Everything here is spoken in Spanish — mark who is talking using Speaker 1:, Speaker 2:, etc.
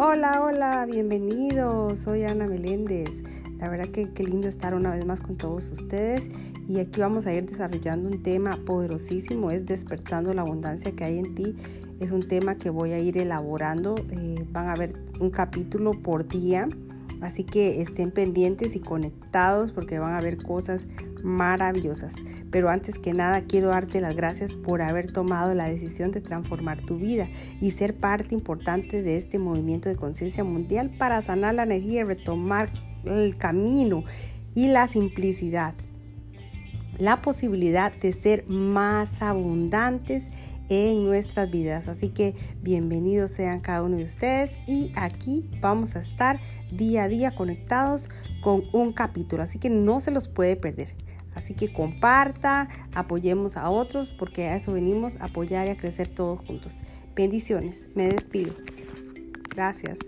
Speaker 1: Hola, hola, bienvenidos. Soy Ana Meléndez. La verdad que qué lindo estar una vez más con todos ustedes y aquí vamos a ir desarrollando un tema poderosísimo, es despertando la abundancia que hay en ti. Es un tema que voy a ir elaborando, eh, van a ver un capítulo por día, así que estén pendientes y conectados porque van a ver cosas maravillosas. Pero antes que nada quiero darte las gracias por haber tomado la decisión de transformar tu vida y ser parte importante de este movimiento de conciencia mundial para sanar la energía y retomar el camino y la simplicidad. La posibilidad de ser más abundantes en nuestras vidas. Así que bienvenidos sean cada uno de ustedes y aquí vamos a estar día a día conectados con un capítulo. Así que no se los puede perder. Así que comparta, apoyemos a otros porque a eso venimos, a apoyar y a crecer todos juntos. Bendiciones, me despido. Gracias.